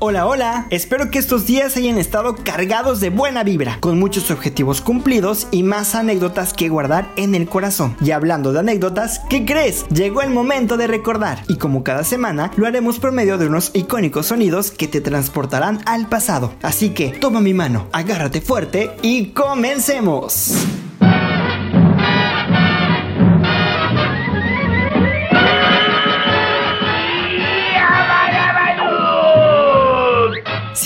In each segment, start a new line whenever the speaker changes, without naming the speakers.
Hola, hola, espero que estos días hayan estado cargados de buena vibra, con muchos objetivos cumplidos y más anécdotas que guardar en el corazón. Y hablando de anécdotas, ¿qué crees? Llegó el momento de recordar, y como cada semana, lo haremos por medio de unos icónicos sonidos que te transportarán al pasado. Así que toma mi mano, agárrate fuerte y comencemos.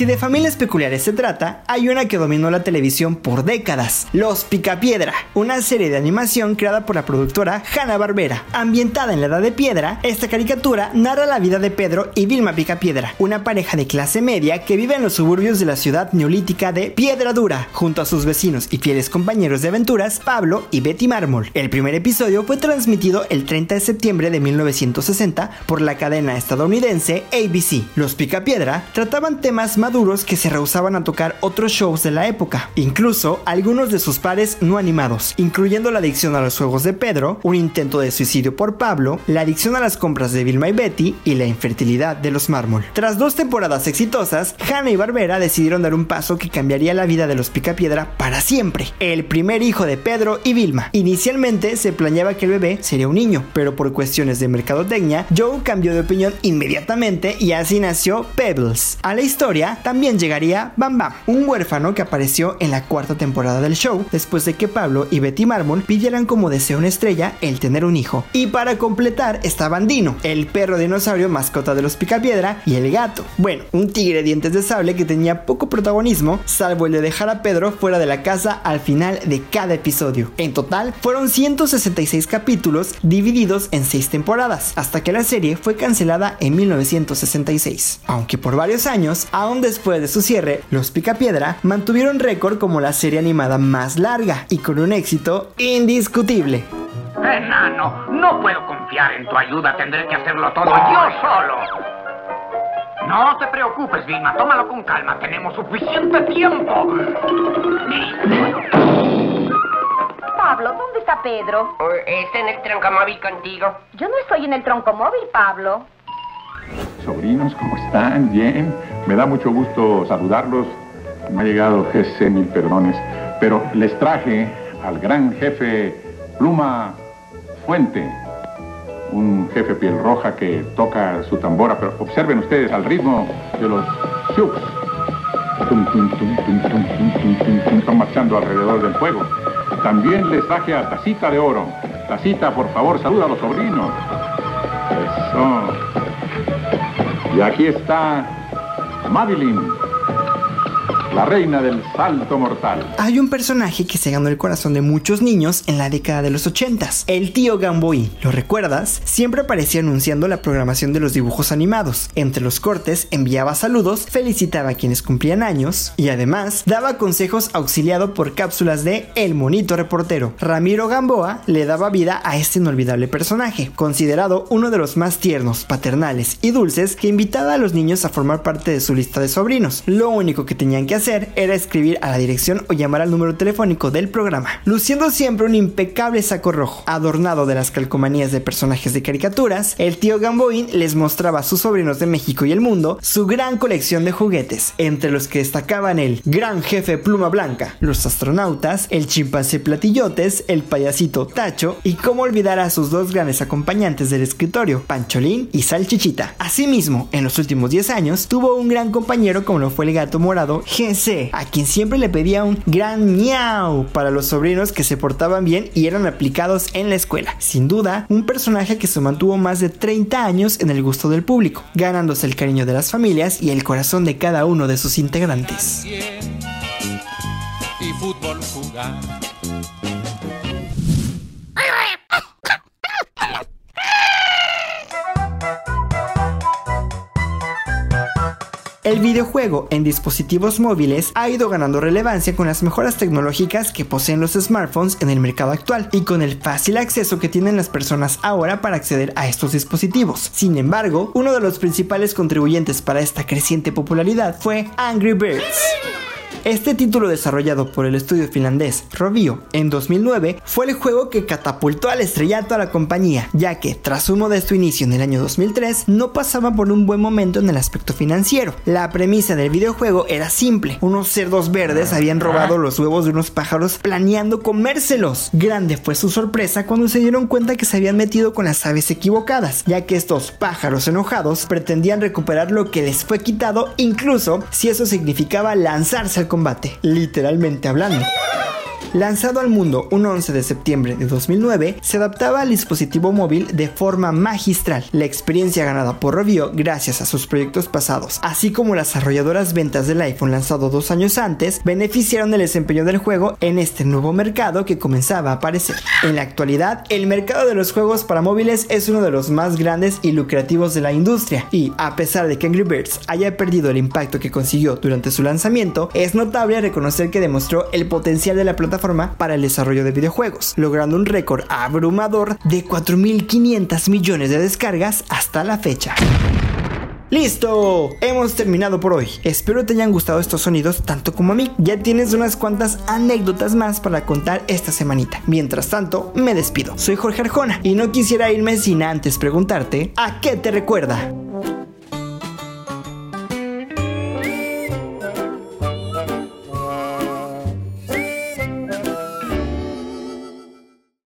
Si de familias peculiares se trata, hay una que dominó la televisión por décadas, Los Picapiedra, una serie de animación creada por la productora Hanna-Barbera. Ambientada en la Edad de Piedra, esta caricatura narra la vida de Pedro y Vilma Picapiedra, una pareja de clase media que vive en los suburbios de la ciudad neolítica de Piedra Dura, junto a sus vecinos y fieles compañeros de aventuras Pablo y Betty Mármol. El primer episodio fue transmitido el 30 de septiembre de 1960 por la cadena estadounidense ABC. Los Picapiedra trataban temas maduros que se rehusaban a tocar otros shows de la época, incluso algunos de sus pares no animados, incluyendo la adicción a los juegos de Pedro, un intento de suicidio por Pablo, la adicción a las compras de Vilma y Betty y la infertilidad de los mármol. Tras dos temporadas exitosas, Hanna y Barbera decidieron dar un paso que cambiaría la vida de los Picapiedra para siempre. El primer hijo de Pedro y Vilma. Inicialmente se planeaba que el bebé sería un niño, pero por cuestiones de mercadotecnia, Joe cambió de opinión inmediatamente y así nació Pebbles. A la historia también llegaría Bam Bam, un huérfano que apareció en la cuarta temporada del show, después de que Pablo y Betty Mármol pidieran como deseo una estrella el tener un hijo. Y para completar estaban Dino, el perro dinosaurio mascota de los Picapiedra, y el gato. Bueno, un tigre dientes de sable que tenía poco protagonismo, salvo el de dejar a Pedro fuera de la casa al final de cada episodio. En total, fueron 166 capítulos divididos en 6 temporadas, hasta que la serie fue cancelada en 1966. Aunque por varios años, aún después de su cierre, Los Picapiedra mantuvieron récord como la serie animada más larga y con un éxito indiscutible.
Enano, no puedo confiar en tu ayuda, tendré que hacerlo todo yo solo. No te preocupes, Vilma, tómalo con calma, tenemos suficiente tiempo.
Pablo, ¿dónde está Pedro?
Está en el troncomóvil contigo.
Yo no estoy en el troncomóvil, Pablo.
Sobrinos, ¿cómo están? Bien. Me da mucho gusto saludarlos. Me ha llegado Jesse, mil perdones. Pero les traje al gran jefe Pluma Fuente, un jefe piel roja que toca su tambora. Pero observen ustedes al ritmo de los chups. Están marchando alrededor del fuego. También les traje a Tacita de Oro. Tacita, por favor, saluda a los sobrinos. Eso. Y aquí está Marilyn. La reina del salto mortal.
Hay un personaje que se ganó el corazón de muchos niños en la década de los 80 el tío Gamboí. ¿Lo recuerdas? Siempre aparecía anunciando la programación de los dibujos animados. Entre los cortes enviaba saludos, felicitaba a quienes cumplían años y además daba consejos auxiliado por cápsulas de El Monito Reportero. Ramiro Gamboa le daba vida a este inolvidable personaje, considerado uno de los más tiernos, paternales y dulces que invitaba a los niños a formar parte de su lista de sobrinos. Lo único que tenían que hacer era escribir a la dirección o llamar al número telefónico del programa, luciendo siempre un impecable saco rojo, adornado de las calcomanías de personajes de caricaturas, el tío Gamboín les mostraba a sus sobrinos de México y el mundo su gran colección de juguetes, entre los que destacaban el gran jefe pluma blanca, los astronautas, el chimpancé platillotes, el payasito Tacho y cómo olvidar a sus dos grandes acompañantes del escritorio, Pancholín y Salchichita. Asimismo, en los últimos 10 años tuvo un gran compañero como lo fue el gato morado a quien siempre le pedía un gran miau para los sobrinos que se portaban bien y eran aplicados en la escuela. Sin duda, un personaje que se mantuvo más de 30 años en el gusto del público, ganándose el cariño de las familias y el corazón de cada uno de sus integrantes. El videojuego en dispositivos móviles ha ido ganando relevancia con las mejoras tecnológicas que poseen los smartphones en el mercado actual y con el fácil acceso que tienen las personas ahora para acceder a estos dispositivos. Sin embargo, uno de los principales contribuyentes para esta creciente popularidad fue Angry Birds Este título desarrollado por el estudio finlandés Rovio en 2009 fue el juego que catapultó al estrellato a la compañía, ya que tras su modesto inicio en el año 2003 no pasaba por un buen momento en el aspecto financiero. La premisa del videojuego era simple, unos cerdos verdes habían robado los huevos de unos pájaros planeando comérselos. Grande fue su sorpresa cuando se dieron cuenta que se habían metido con las aves equivocadas, ya que estos pájaros enojados pretendían recuperar lo que les fue quitado, incluso si eso significaba lanzarse combate, literalmente hablando. Lanzado al mundo un 11 de septiembre de 2009, se adaptaba al dispositivo móvil de forma magistral. La experiencia ganada por Rovio gracias a sus proyectos pasados, así como las arrolladoras ventas del iPhone lanzado dos años antes, beneficiaron del desempeño del juego en este nuevo mercado que comenzaba a aparecer. En la actualidad, el mercado de los juegos para móviles es uno de los más grandes y lucrativos de la industria, y a pesar de que Angry Birds haya perdido el impacto que consiguió durante su lanzamiento, es notable reconocer que demostró el potencial de la para el desarrollo de videojuegos, logrando un récord abrumador de 4.500 millones de descargas hasta la fecha. ¡Listo! Hemos terminado por hoy. Espero te hayan gustado estos sonidos tanto como a mí. Ya tienes unas cuantas anécdotas más para contar esta semanita. Mientras tanto, me despido. Soy Jorge Arjona y no quisiera irme sin antes preguntarte ¿a qué te recuerda?